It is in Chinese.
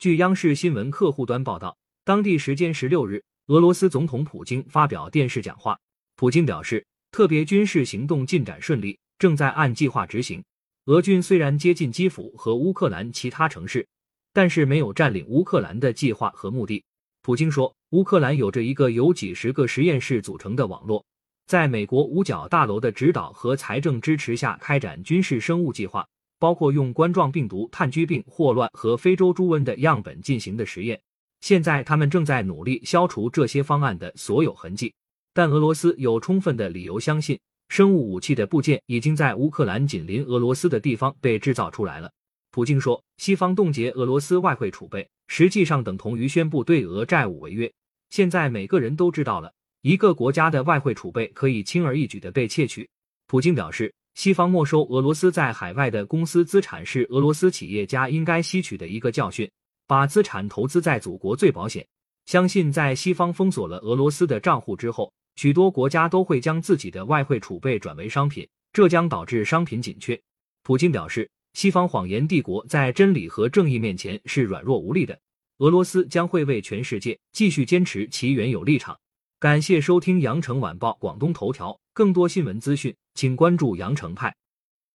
据央视新闻客户端报道，当地时间十六日，俄罗斯总统普京发表电视讲话。普京表示，特别军事行动进展顺利，正在按计划执行。俄军虽然接近基辅和乌克兰其他城市，但是没有占领乌克兰的计划和目的。普京说，乌克兰有着一个由几十个实验室组成的网络，在美国五角大楼的指导和财政支持下开展军事生物计划，包括用冠状病毒、炭疽病、霍乱和非洲猪瘟的样本进行的实验。现在他们正在努力消除这些方案的所有痕迹，但俄罗斯有充分的理由相信，生物武器的部件已经在乌克兰紧邻俄罗斯的地方被制造出来了。普京说，西方冻结俄罗斯外汇储备，实际上等同于宣布对俄债务违约。现在每个人都知道了，一个国家的外汇储备可以轻而易举的被窃取。普京表示，西方没收俄罗斯在海外的公司资产是俄罗斯企业家应该吸取的一个教训。把资产投资在祖国最保险。相信在西方封锁了俄罗斯的账户之后，许多国家都会将自己的外汇储备转为商品，这将导致商品紧缺。普京表示。西方谎言帝国在真理和正义面前是软弱无力的。俄罗斯将会为全世界继续坚持其原有立场。感谢收听羊城晚报广东头条，更多新闻资讯，请关注羊城派。